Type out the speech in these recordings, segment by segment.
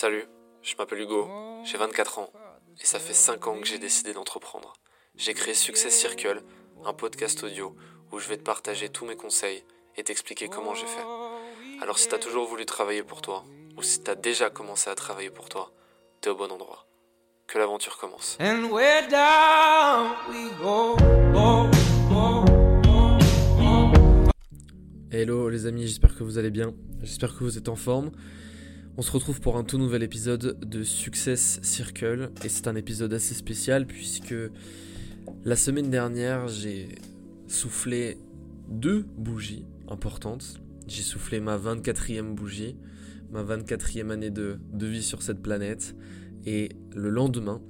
Salut, je m'appelle Hugo, j'ai 24 ans et ça fait 5 ans que j'ai décidé d'entreprendre. J'ai créé Success Circle, un podcast audio où je vais te partager tous mes conseils et t'expliquer comment j'ai fait. Alors si t'as toujours voulu travailler pour toi ou si t'as déjà commencé à travailler pour toi, t'es au bon endroit. Que l'aventure commence. And where down we go. Oh, oh, Hello les amis, j'espère que vous allez bien, j'espère que vous êtes en forme. On se retrouve pour un tout nouvel épisode de Success Circle et c'est un épisode assez spécial puisque la semaine dernière j'ai soufflé deux bougies importantes. J'ai soufflé ma 24e bougie, ma 24e année de, vie sur cette planète et le lendemain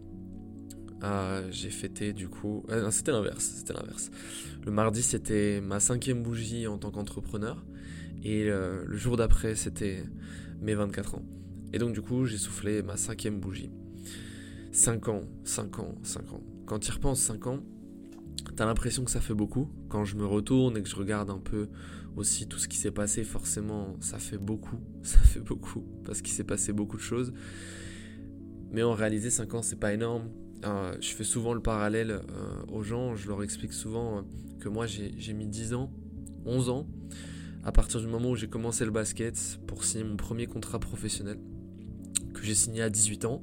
ah, j'ai fêté du coup. Euh, c'était l'inverse, c'était l'inverse. Le mardi, c'était ma cinquième bougie en tant qu'entrepreneur. Et euh, le jour d'après, c'était mes 24 ans. Et donc, du coup, j'ai soufflé ma cinquième bougie. 5 ans, 5 ans, 5 ans. Quand tu repenses 5 ans, t'as l'impression que ça fait beaucoup. Quand je me retourne et que je regarde un peu aussi tout ce qui s'est passé, forcément, ça fait beaucoup. Ça fait beaucoup. Parce qu'il s'est passé beaucoup de choses. Mais en réalité, 5 ans, c'est pas énorme euh, je fais souvent le parallèle euh, aux gens, je leur explique souvent euh, que moi j'ai mis 10 ans, 11 ans, à partir du moment où j'ai commencé le basket pour signer mon premier contrat professionnel, que j'ai signé à 18 ans.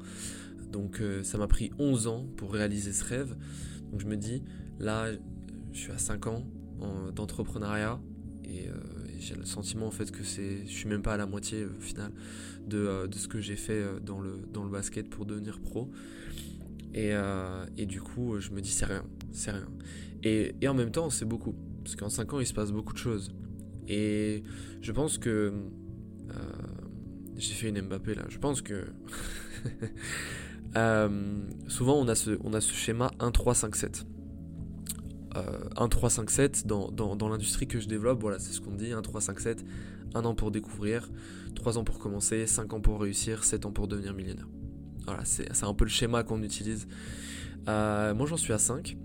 Donc ça m'a pris 11 ans pour réaliser ce rêve. Donc je me dis, là, je suis à 5 ans d'entrepreneuriat et, j'ai le sentiment en fait que c'est, je suis même pas à la moitié au final de, de, ce que j'ai fait dans le, dans le basket pour devenir pro. Euh, et, du coup, je me dis, c'est rien, c'est rien. Et, en même temps, c'est beaucoup. Parce qu'en 5 ans, il se passe beaucoup de choses. Et je pense que. Euh, j'ai fait une Mbappé là. Je pense que. euh, souvent, on a ce, schéma 1-3-5-7. 1-3-5-7 dans, dans, dans l'industrie que je développe, voilà, c'est ce qu'on dit 1-3-5-7. Un an pour découvrir, 3 ans pour commencer, 5 ans pour réussir, 7 ans pour devenir millionnaire. Voilà, c'est un peu le schéma qu'on utilise. Euh, moi, j'en suis à 5.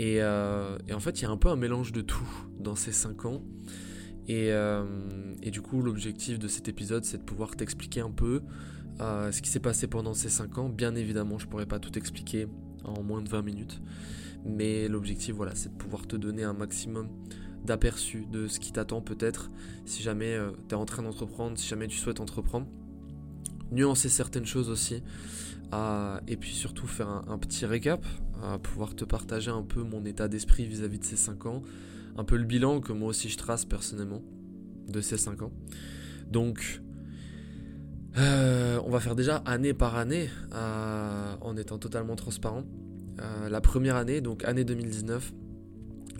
Euh, et, en fait, il y a un peu un mélange de tout dans ces 5 ans. Euh, et, du coup, l'objectif de cet épisode, c'est de pouvoir t'expliquer un peu ce qui s'est passé pendant ces 5 ans. Bien évidemment, je pourrais pas tout expliquer en moins de 20 minutes. Mais l'objectif, voilà, c'est de pouvoir te donner un maximum d'aperçu de ce qui t'attend peut-être si jamais tu es en train d'entreprendre, si jamais tu souhaites entreprendre nuancer certaines choses aussi. et puis surtout faire un, petit récap, à pouvoir te partager un peu mon état d'esprit vis-à-vis de ces 5 ans, un peu le bilan que moi aussi je trace personnellement de ces 5 ans. Donc, euh, on va faire déjà année par année en étant totalement transparent. Euh, la première année, donc année 2019,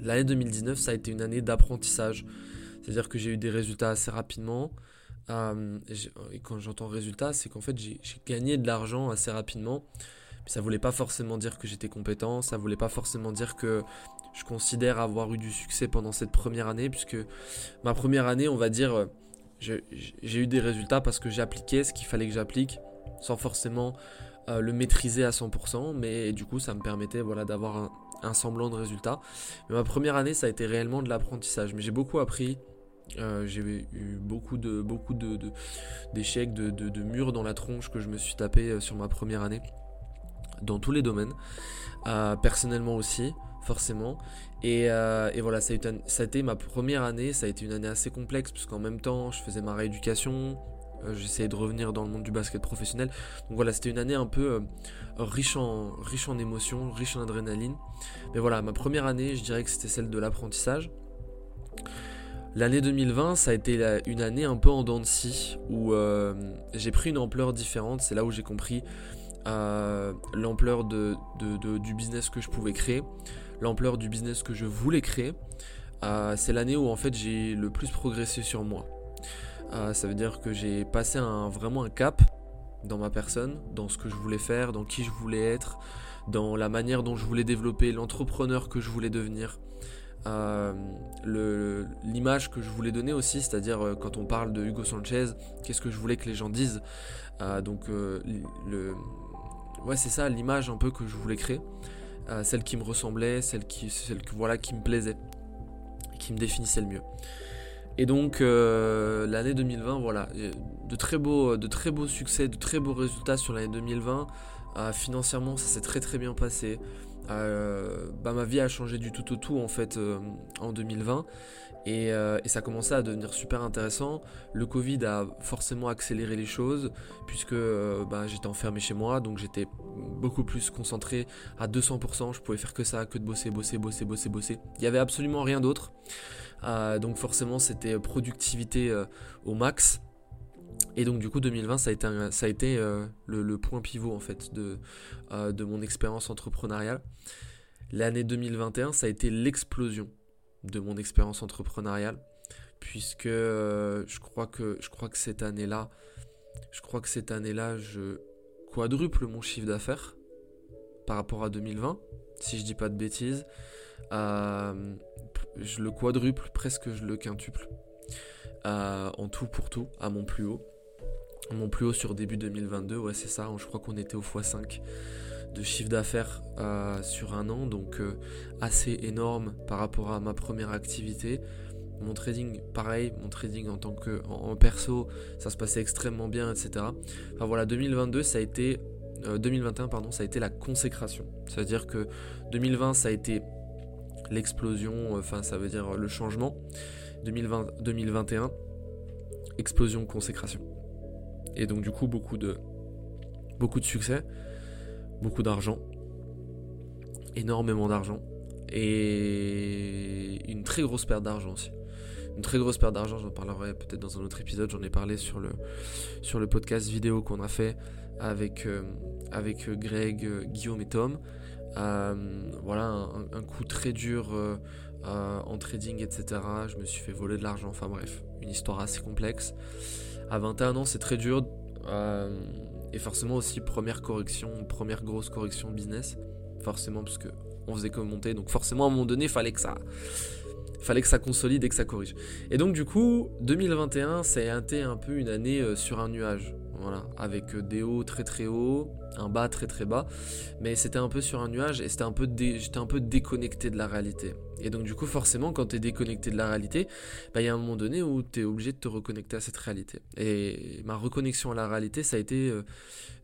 l'année 2019, ça a été une année d'apprentissage. C'est-à-dire que j'ai eu des résultats assez rapidement. Euh, et quand j'entends résultat, c'est qu'en fait j'ai gagné de l'argent assez rapidement. Ça voulait pas forcément dire que j'étais compétent, ça voulait pas forcément dire que je considère avoir eu du succès pendant cette première année, puisque ma première année, on va dire, j'ai eu des résultats parce que j'ai appliqué ce qu'il fallait que j'applique, sans forcément euh, le maîtriser à 100%, mais du coup ça me permettait voilà, d'avoir un, semblant de résultat. Mais ma première année, ça a été réellement de l'apprentissage, mais j'ai beaucoup appris, euh, j'ai eu beaucoup de beaucoup d'échecs, de, de, murs dans la tronche que je me suis tapé euh, sur ma première année, dans tous les domaines, euh, personnellement aussi, forcément. Et, et voilà, ça a, été, ma première année, ça a été une année assez complexe, puisqu'en même temps, je faisais ma rééducation, j'essayais de revenir dans le monde du basket professionnel. Donc voilà, c'était une année un peu riche, en, émotions, riche en adrénaline. Mais voilà, ma première année, je dirais que c'était celle de l'apprentissage. L'année 2020, ça a été une année un peu en dents de scie, où euh, j'ai pris une ampleur différente. C'est là où j'ai compris euh, l'ampleur du business que je pouvais créer, l'ampleur du business que je voulais créer. Euh, c'est l'année où en fait j'ai le plus progressé sur moi. ça veut dire que j'ai passé vraiment un cap dans ma personne, dans ce que je voulais faire, dans qui je voulais être, dans la manière dont je voulais développer, l'entrepreneur que je voulais devenir. Euh, l'image que je voulais donner aussi, c'est-à-dire euh, quand on parle de Hugo Sanchez, qu'est-ce que je voulais que les gens disent? Euh, donc le, ouais c'est ça l'image un peu que je voulais créer, celle qui me ressemblait, celle qui, celle que voilà qui me plaisait, qui me définissait le mieux. Et donc l'année 2020, voilà, de très beaux, de très beaux succès, de très beaux résultats sur l'année 2020. financièrement, ça s'est très très bien passé. bah, ma vie a changé du tout au tout en fait en 2020 euh, et, ça a commencé à devenir super intéressant. Le Covid a forcément accéléré les choses puisque euh, bah, j'étais enfermé chez moi, donc j'étais beaucoup plus concentré à 200%. Je pouvais faire que ça, que de bosser, bosser, bosser, bosser, bosser. Il n'y avait absolument rien d'autre. Euh, donc forcément c'était productivité au max. Et donc du coup 2020 ça a été, ça a été le, point pivot en fait de, de mon expérience entrepreneuriale. L'année 2021 ça a été l'explosion de mon expérience entrepreneuriale puisque euh, je crois que je crois que cette année-là je crois que cette année-là je quadruple mon chiffre d'affaires par rapport à 2020 si je dis pas de bêtises. Euh, je le quadruple presque je le quintuple euh, en tout pour tout à mon plus haut. Mon plus haut sur début 2022 ouais c'est ça je crois qu'on était au x5 de chiffre d'affaires euh, sur un an, donc euh, assez énorme par rapport à ma première activité. Mon trading, pareil, mon trading en tant que en, perso, ça se passait extrêmement bien, etc. Enfin voilà, 2022, ça a été 2021, euh, pardon, ça a été la consécration. C'est-à-dire que 2020, ça a été l'explosion, enfin ça veut dire le changement. 2020, 2021, explosion, consécration. Et donc du coup, beaucoup de beaucoup de succès beaucoup d'argent, énormément d'argent, et une très grosse perte d'argent aussi. Une très grosse perte d'argent, j'en parlerai peut-être dans un autre épisode, j'en ai parlé sur le, sur le podcast vidéo qu'on a fait avec, euh, Greg, Guillaume et Tom. Euh, voilà, un, coup très dur euh, en trading, etc. Je me suis fait voler de l'argent, enfin bref, une histoire assez complexe. À 21 ans, c'est très dur. Et forcément aussi première correction, première grosse correction business. Forcément parce que on faisait que monter. Donc forcément à un moment donné, fallait que ça fallait que ça consolide et que ça corrige. Et donc du coup, 2021, ça été un peu une année euh, sur un nuage. Voilà, avec euh, des hauts très très hauts, un bas très très bas, mais c'était un peu sur un nuage et c'était un peu j'étais un peu déconnecté de la réalité. Et donc du coup forcément quand tu es déconnecté de la réalité, bah, il y a un moment donné où tu es obligé de te reconnecter à cette réalité. Et ma reconnexion à la réalité, ça a été euh,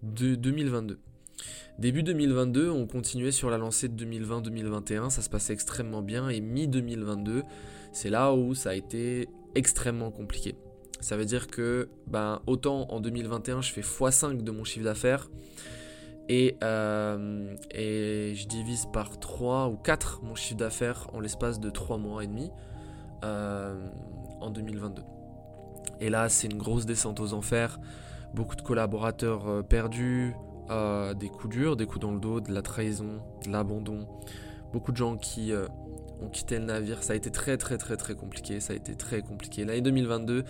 de 2022. Début 2022, on continuait sur la lancée de 2020-2021, ça se passait extrêmement bien et mi-2022, c'est là où ça a été extrêmement compliqué. Ça veut dire que ben, autant en 2021 je fais x5 de mon chiffre d'affaires et, euh, et, je divise par 3 ou 4 mon chiffre d'affaires en l'espace de 3 mois et demi euh, en 2022. Et là c'est une grosse descente aux enfers, beaucoup de collaborateurs euh, perdus, des coups durs, des coups dans le dos, de la trahison, de l'abandon, beaucoup de gens qui ont quitté le navire, ça a été très très très très compliqué, ça a été très compliqué. L'année 2022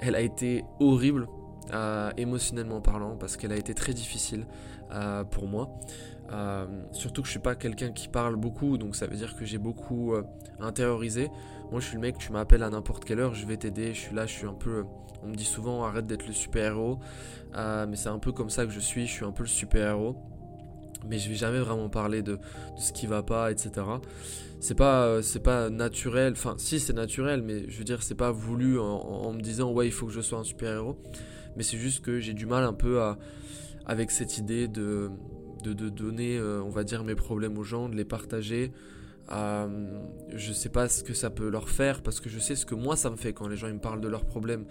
elle a été horrible, euh, émotionnellement parlant, parce qu'elle a été très difficile euh, pour moi. Euh, surtout que je suis pas quelqu'un qui parle beaucoup, donc ça veut dire que j'ai beaucoup intériorisé. Moi, je suis le mec, tu m'appelles à n'importe quelle heure, je vais t'aider. Je suis là, je suis un peu. On me dit souvent, arrête d'être le super héros, mais c'est un peu comme ça que je suis. Je suis un peu le super héros mais je vais jamais vraiment parler de, ce qui va pas, etc. C'est pas, euh, c'est pas naturel, enfin si c'est naturel, mais je veux dire c'est pas voulu en, me disant ouais il faut que je sois un super héros, mais c'est juste que j'ai du mal un peu à, avec cette idée de, de, donner, euh, on va dire mes problèmes aux gens, de les partager. Euh, je sais pas ce que ça peut leur faire parce que je sais ce que moi ça me fait quand les gens me parlent de leurs problèmes.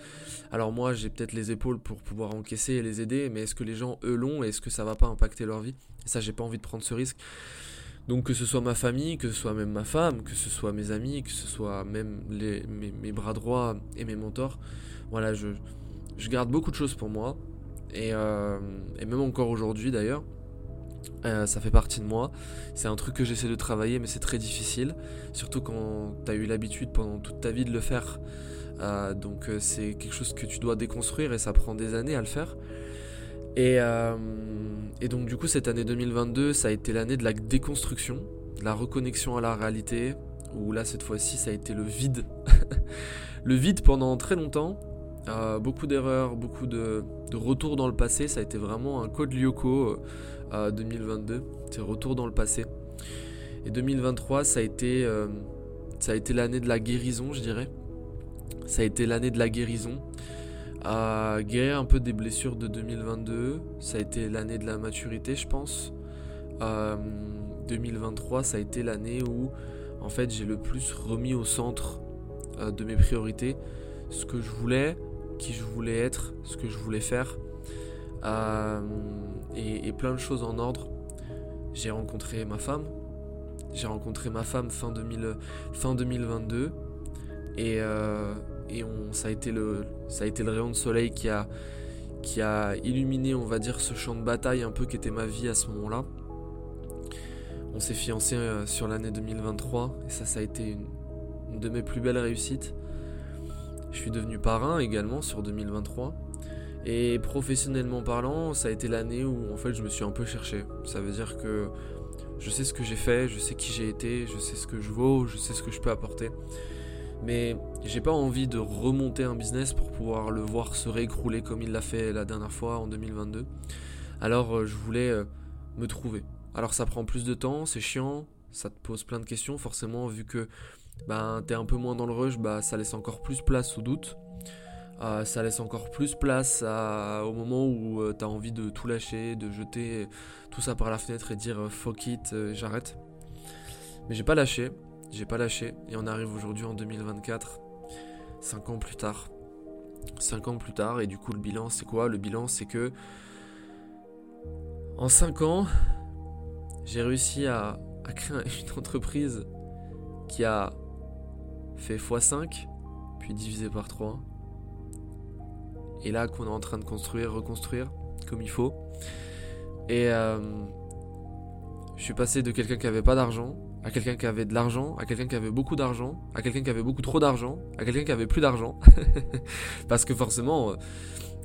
Alors moi j'ai peut-être les épaules pour pouvoir encaisser et les aider, mais est-ce que les gens eux l'ont et est-ce que ça va pas impacter leur vie? Ça j'ai pas envie de prendre ce risque. Donc que ce soit ma famille, que ce soit même ma femme, que ce soit mes amis, que ce soit même mes, bras droits et mes mentors, voilà je, je garde beaucoup de choses pour moi et, euh, et même encore aujourd'hui d'ailleurs. Euh, ça fait partie de moi. C'est un truc que j'essaie de travailler, mais c'est très difficile. Surtout quand tu as eu l'habitude pendant toute ta vie de le faire. Euh, donc euh, c'est quelque chose que tu dois déconstruire et ça prend des années à le faire. Et, et donc du coup cette année 2022, ça a été l'année de la déconstruction, de la reconnexion à la réalité. Où là cette fois-ci ça a été le vide. le vide pendant très longtemps. Beaucoup d'erreurs, beaucoup de, retours dans le passé. Ça a été vraiment un code Lyoko 2022. C'est retour dans le passé. Et 2023, ça a été, euh, été l'année de la guérison, je dirais. Ça a été l'année de la guérison. À guérir un peu des blessures de 2022. Ça a été l'année de la maturité, je pense. 2023, ça a été l'année où en fait j'ai le plus remis au centre de mes priorités ce que je voulais, qui je voulais être, ce que je voulais faire. et, plein de choses en ordre. J'ai rencontré ma femme. J'ai rencontré ma femme fin, 2000, fin 2022. Et, euh, ça, a été le, rayon de soleil qui a, illuminé, on va dire, ce champ de bataille un peu qui était ma vie à ce moment-là. On s'est fiancé euh, sur l'année 2023 et ça, ça a été une, de mes plus belles réussites. Je suis devenu parrain également sur 2023. Et professionnellement parlant, ça a été l'année où en fait je me suis un peu cherché. Ça veut dire que je sais ce que j'ai fait, je sais qui j'ai été, je sais ce que je vaux, je sais ce que je peux apporter. Mais j'ai pas envie de remonter un business pour pouvoir le voir se réécrouler comme il l'a fait la dernière fois en 2022. Alors euh, je voulais euh, me trouver. Alors ça prend plus de temps, c'est chiant, ça te pose plein de questions forcément vu que ben, t'es un peu moins dans le rush, bah, ça laisse encore plus place au doute. Euh, ça laisse encore plus place au moment où euh, tu as envie de tout lâcher, de jeter tout ça par la fenêtre et dire euh, fuck it, j'arrête. Mais j'ai pas lâché, j'ai pas lâché. Et on arrive aujourd'hui en 2024, 5 ans plus tard. 5 ans plus tard, et du coup, le bilan, c'est quoi? Le bilan, c'est que en 5 ans, j'ai réussi à créer une entreprise qui a fait x5, puis divisé par 3 et là qu'on est en train de construire, reconstruire comme il faut. Et euh, je suis passé de quelqu'un qui avait pas d'argent à quelqu'un qui avait de l'argent, à quelqu'un qui avait beaucoup d'argent, à quelqu'un qui avait beaucoup trop d'argent, à quelqu'un qui avait plus d'argent. Parce que forcément, euh,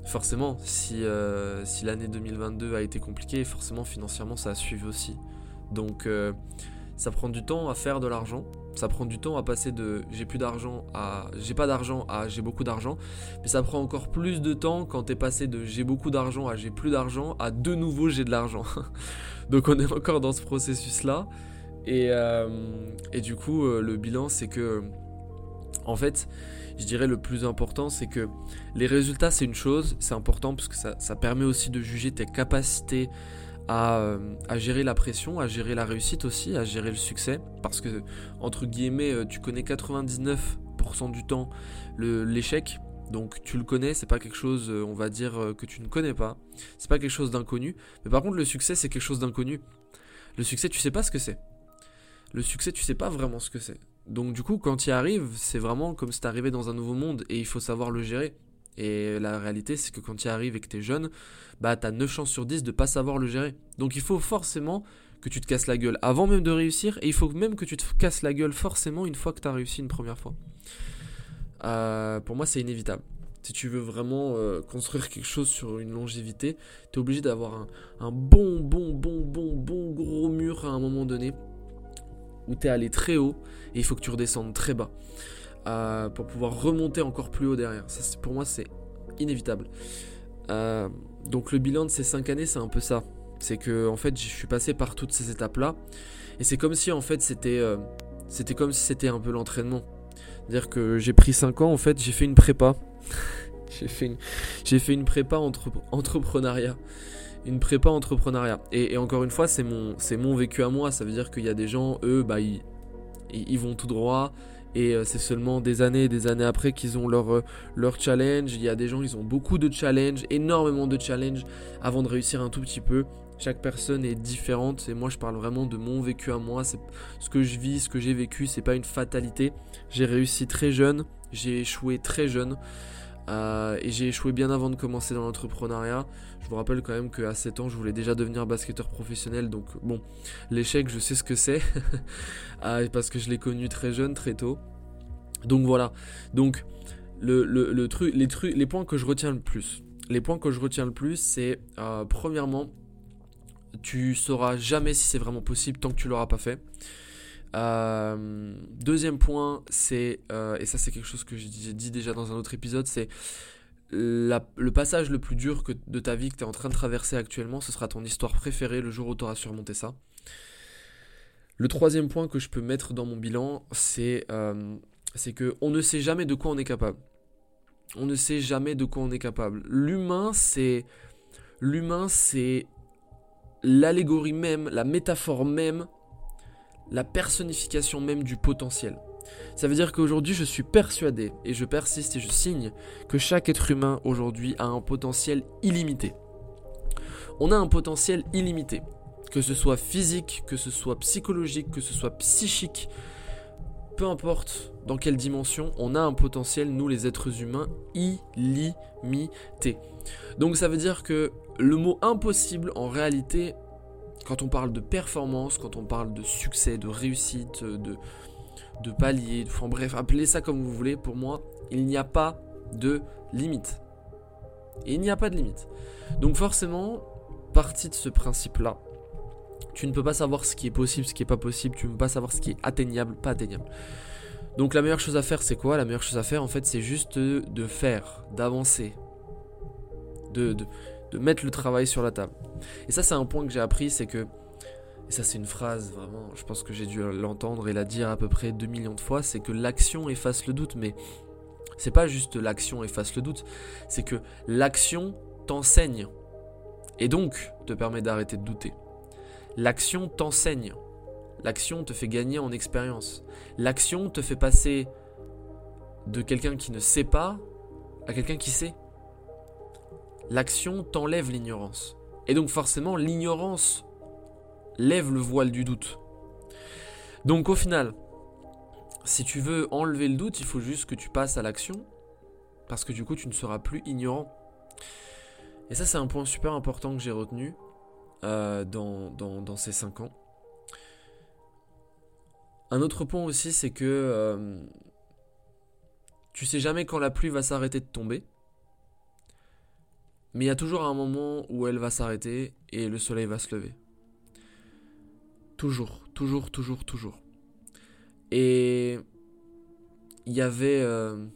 forcément, si, euh, si l'année 2022 a été compliquée, forcément financièrement ça a suivi aussi. Donc ça prend du temps à faire de l'argent. Ça prend du temps à passer de j'ai plus d'argent à j'ai pas d'argent à j'ai beaucoup d'argent. Mais ça prend encore plus de temps quand t'es passé de j'ai beaucoup d'argent à j'ai plus d'argent à de nouveau j'ai de l'argent. Donc on est encore dans ce processus là. Et, euh, et du coup, euh, le bilan, c'est que, en fait, je dirais le plus important, c'est que les résultats, c'est une chose, c'est important parce que ça, ça, permet aussi de juger tes capacités euh, à, gérer la pression, à gérer la réussite aussi, à gérer le succès. Parce que, entre guillemets, euh, tu connais 99% du temps l'échec. Donc tu le connais, c'est pas quelque chose, euh, on va dire, que tu ne connais pas. C'est pas quelque chose d'inconnu. Mais par contre, le succès, c'est quelque chose d'inconnu. Le succès, tu sais pas ce que c'est. Le succès, tu sais pas vraiment ce que c'est. Donc du coup, quand tu y arrives, c'est vraiment comme si arrivé dans un nouveau monde et il faut savoir le gérer. Et la réalité, c'est que quand tu arrives et que tu es jeune, bah as 9 chances sur 10 de pas savoir le gérer. Donc il faut forcément que tu te casses la gueule avant même de réussir, et il faut même que tu te casses la gueule forcément une fois que tu as réussi une première fois. Euh, pour moi, c'est inévitable. Si tu veux vraiment euh, construire quelque chose sur une longévité, tu es obligé d'avoir un, bon, bon, bon, bon, bon gros mur à un moment donné où tu allé très haut et il faut que tu redescendes très bas. Pour pouvoir remonter encore plus haut derrière. Ça, pour moi, c'est inévitable. Euh, donc le bilan de ces 5 années, c'est un peu ça. C'est que en fait, je suis passé par toutes ces étapes-là, et c'est comme si en fait c'était, euh, c'était comme si c'était un peu l'entraînement. C'est-à-dire que j'ai pris 5 ans, en fait, j'ai fait une prépa. j'ai fait une, j'ai fait une prépa entre, entrepreneuriat une prépa entrepreneuriat. Et, encore une fois, c'est mon, c'est mon vécu à moi. Ça veut dire qu'il y a des gens, eux, bah, ils, ils vont tout droit, et euh, c'est seulement des années et des années après qu'ils ont leur, euh, leur challenge. Il y a des gens, ils ont beaucoup de challenges, énormément de challenges avant de réussir un tout petit peu. Chaque personne est différente et moi je parle vraiment de mon vécu à moi. Ce que je vis, ce que j'ai vécu, c'est pas une fatalité. J'ai réussi très jeune, j'ai échoué très jeune. Euh, et j'ai échoué bien avant de commencer dans l'entrepreneuriat. Je vous rappelle quand même qu'à 7 ans, je voulais déjà devenir basketteur professionnel. Donc bon, l'échec, je sais ce que c'est. Euh, parce que je l'ai connu très jeune, très tôt. Donc voilà. Donc le, truc, les, trucs, les points que je retiens le plus. Les points que je retiens le plus, c'est euh, premièrement, tu sauras jamais si c'est vraiment possible tant que tu l'auras pas fait. Euh, deuxième point, c'est, euh, et ça c'est quelque chose que j'ai dit déjà dans un autre épisode, c'est le passage le plus dur que, de ta vie que tu es en train de traverser actuellement, ce sera ton histoire préférée le jour où tu auras surmonté ça. Le troisième point que je peux mettre dans mon bilan, c'est euh, que on ne sait jamais de quoi on est capable. On ne sait jamais de quoi on est capable. L'humain, c'est l'humain, c'est l'allégorie même, la métaphore même, la personnification même du potentiel. Ça veut dire qu'aujourd'hui, je suis persuadé, et je persiste et je signe, que chaque être humain aujourd'hui a un potentiel illimité. On a un potentiel illimité, que ce soit physique, que ce soit psychologique, que ce soit psychique, peu importe dans quelle dimension, on a un potentiel, nous les êtres humains, illimité. Donc ça veut dire que le mot impossible, en réalité, quand on parle de performance, quand on parle de succès, de réussite, de, de palier, enfin bref, appelez ça comme vous voulez, pour moi, il n'y a pas de limite. Il n'y a pas de limite. Donc forcément, partie de ce principe-là, tu ne peux pas savoir ce qui est possible, ce qui n'est pas possible, tu ne peux pas savoir ce qui est atteignable, pas atteignable. Donc la meilleure chose à faire, c'est quoi? La meilleure chose à faire, en fait, c'est juste de faire, d'avancer, de, de, de mettre le travail sur la table. Et ça, c'est un point que j'ai appris, c'est que et ça c'est une phrase vraiment, je pense que j'ai dû l'entendre et la dire à peu près 2 millions de fois, c'est que l'action efface le doute, mais c'est pas juste l'action efface le doute, c'est que l'action t'enseigne et donc te permet d'arrêter de douter. L'action t'enseigne, l'action te fait gagner en expérience, l'action te fait passer de quelqu'un qui ne sait pas à quelqu'un qui sait. L'action t'enlève l'ignorance. Et donc forcément, l'ignorance lève le voile du doute. Donc au final, si tu veux enlever le doute, il faut juste que tu passes à l'action, parce que du coup tu ne seras plus ignorant. Et ça c'est un point super important que j'ai retenu euh, dans, ces 5 ans. Un autre point aussi c'est que euh, tu sais jamais quand la pluie va s'arrêter de tomber. Mais il y a toujours un moment où elle va s'arrêter et le soleil va se lever. Toujours, toujours, toujours, toujours. Et il y avait, euh,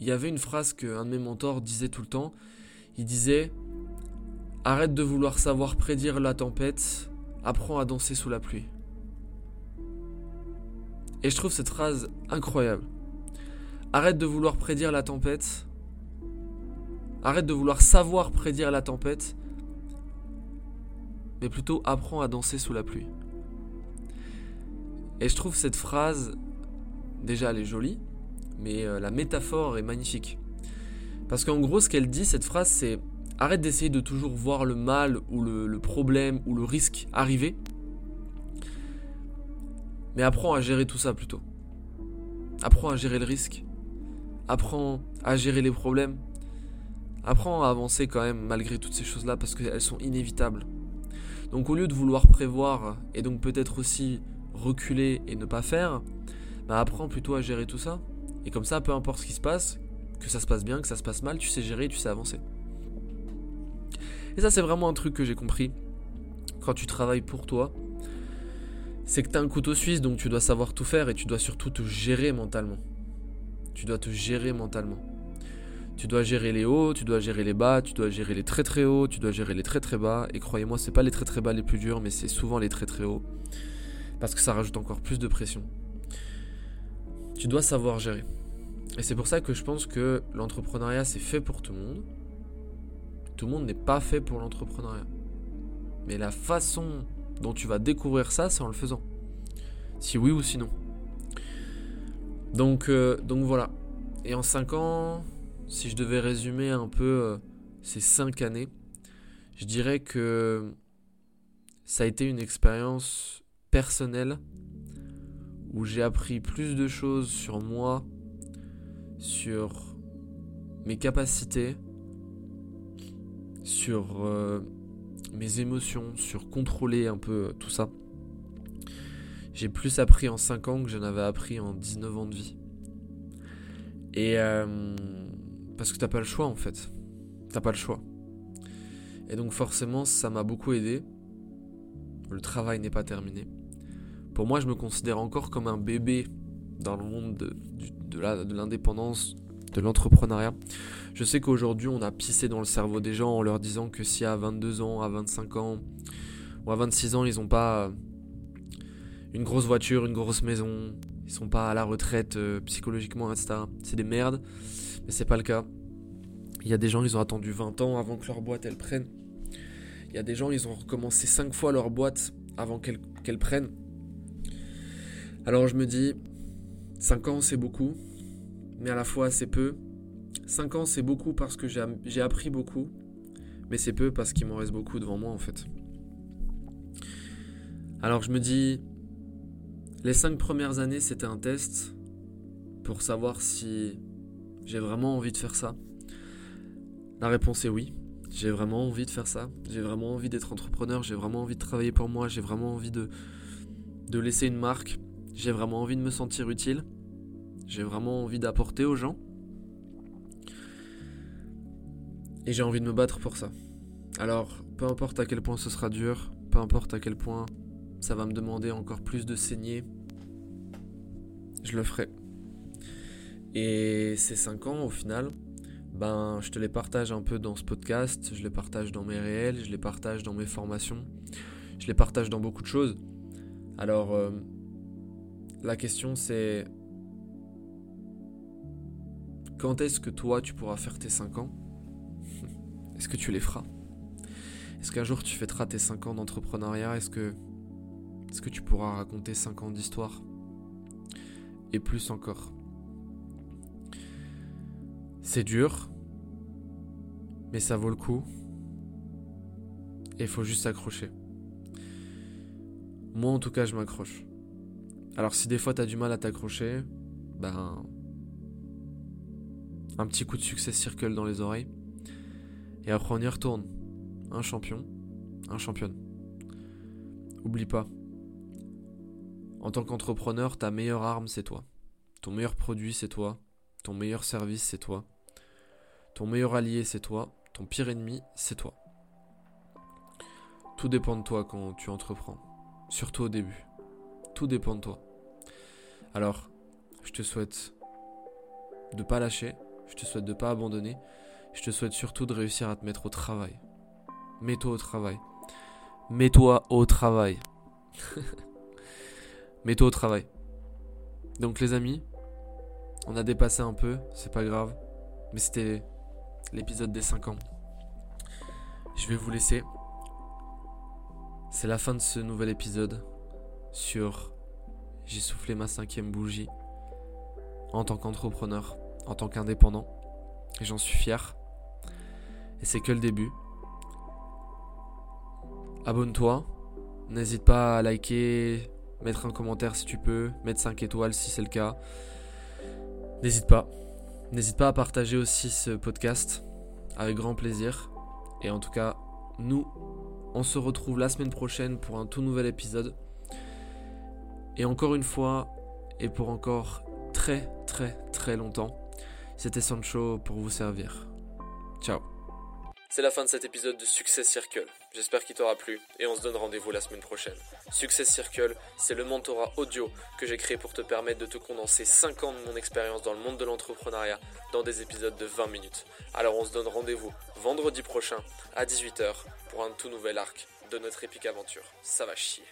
une phrase qu'un de mes mentors disait tout le temps. Il disait Arrête de vouloir savoir prédire la tempête, apprends à danser sous la pluie. Et je trouve cette phrase incroyable. Arrête de vouloir prédire la tempête. Arrête de vouloir savoir prédire la tempête. Mais plutôt apprends à danser sous la pluie. Et je trouve cette phrase, déjà elle est jolie, mais euh, la métaphore est magnifique. Parce qu'en gros, ce qu'elle dit, cette phrase, c'est arrête d'essayer de toujours voir le mal ou le, problème ou le risque arriver, mais apprends à gérer tout ça plutôt. Apprends à gérer le risque, apprends à gérer les problèmes, apprends à avancer quand même malgré toutes ces choses-là parce qu'elles sont inévitables. Donc au lieu de vouloir prévoir et donc peut-être aussi reculer et ne pas faire, bah apprends plutôt à gérer tout ça. Et comme ça, peu importe ce qui se passe, que ça se passe bien, que ça se passe mal, tu sais gérer, tu sais avancer. Et ça, c'est vraiment un truc que j'ai compris quand tu travailles pour toi. C'est que tu as un couteau suisse, donc tu dois savoir tout faire et tu dois surtout te gérer mentalement. Tu dois te gérer mentalement. Tu dois gérer les hauts, tu dois gérer les bas, tu dois gérer les très très hauts, tu dois gérer les très très bas. Et croyez-moi, c'est pas les très très bas les plus durs, mais c'est souvent les très très hauts parce que ça rajoute encore plus de pression. Tu dois savoir gérer. Et c'est pour ça que je pense que l'entrepreneuriat c'est fait pour tout le monde. Tout le monde n'est pas fait pour l'entrepreneuriat. Mais la façon dont tu vas découvrir ça, c'est en le faisant. Si oui ou sinon. Donc, euh, donc voilà. Et en 5 ans, si je devais résumer un peu euh, ces 5 années, je dirais que ça a été une expérience personnel où j'ai appris plus de choses sur moi, sur mes capacités, sur euh, mes émotions, sur contrôler un peu tout ça. J'ai plus appris en 5 ans que j'en avais appris en 19 ans de vie. Et euh, parce que t'as pas le choix en fait. T'as pas le choix. Et donc forcément ça m'a beaucoup aidé. Le travail n'est pas terminé. Pour moi, je me considère encore comme un bébé dans le monde de, de l'indépendance, de l'entrepreneuriat. Je sais qu'aujourd'hui, on a pissé dans le cerveau des gens en leur disant que si à 22 ans, à 25 ans ou à 26 ans, ils n'ont pas une grosse voiture, une grosse maison, ils sont pas à la retraite euh, psychologiquement, etc. C'est des merdes, mais c'est pas le cas. Il y a des gens, ils ont attendu 20 ans avant que leur boîte elle prenne. Il y a des gens, ils ont recommencé 5 fois leur boîte avant qu'elle prenne. Alors je me dis, 5 ans c'est beaucoup, mais à la fois c'est peu. 5 ans c'est beaucoup parce que j'ai appris beaucoup, mais c'est peu parce qu'il m'en reste beaucoup devant moi en fait. Alors je me dis, les 5 premières années c'était un test pour savoir si j'ai vraiment envie de faire ça. La réponse est oui. J'ai vraiment envie de faire ça. J'ai vraiment envie d'être entrepreneur. J'ai vraiment envie de travailler pour moi. J'ai vraiment envie de, laisser une marque. J'ai vraiment envie de me sentir utile. J'ai vraiment envie d'apporter aux gens. Et j'ai envie de me battre pour ça. Alors, peu importe à quel point ce sera dur, peu importe à quel point ça va me demander encore plus de saigner, je le ferai. Et ces 5 ans, au final, ben, je te les partage un peu dans ce podcast, je les partage dans mes réels, je les partage dans mes formations, je les partage dans beaucoup de choses. Alors, euh, la question c'est quand est-ce que toi tu pourras faire tes 5 ans? Est-ce que tu les feras? Est-ce qu'un jour tu fêteras tes 5 ans d'entrepreneuriat? Est-ce que, est que tu pourras raconter 5 ans d'histoire? Et plus encore. C'est dur, mais ça vaut le coup. Et il faut juste s'accrocher. Moi en tout cas je m'accroche. Alors si des fois t'as du mal à t'accrocher, ben un petit coup de succès circle dans les oreilles. Et après on y retourne. Un champion, un championne. Oublie pas. En tant qu'entrepreneur, ta meilleure arme c'est toi. Ton meilleur produit c'est toi. Ton meilleur service c'est toi. Ton meilleur allié c'est toi. Ton pire ennemi c'est toi. Tout dépend de toi quand tu entreprends. Surtout au début. Tout dépend de toi. Alors, je te souhaite de pas lâcher, je te souhaite de pas abandonner, je te souhaite surtout de réussir à te mettre au travail. Mets-toi au travail. Mets-toi au travail. Mets-toi au travail. Donc les amis, on a dépassé un peu, c'est pas grave, mais c'était l'épisode des 5 ans. Je vais vous laisser. C'est la fin de ce nouvel épisode sur J'ai soufflé ma cinquième bougie en tant qu'entrepreneur, en tant qu'indépendant. Et j'en suis fier. Et c'est que le début. Abonne-toi. N'hésite pas à liker, mettre un commentaire si tu peux, mettre 5 étoiles si c'est le cas. N'hésite pas. N'hésite pas à partager aussi ce podcast avec grand plaisir. Et en tout cas, nous, on se retrouve la semaine prochaine pour un tout nouvel épisode. Et encore une fois, et pour encore très très très longtemps, c'était Sancho pour vous servir. Ciao. C'est la fin de cet épisode de Success Circle. J'espère qu'il t'aura plu et on se donne rendez-vous la semaine prochaine. Success Circle, c'est le mentorat audio que j'ai créé pour te permettre de te condenser 5 ans de mon expérience dans le monde de l'entrepreneuriat dans des épisodes de 20 minutes. Alors on se donne rendez-vous vendredi prochain à 18h pour un tout nouvel arc de notre épique aventure. Ça va chier.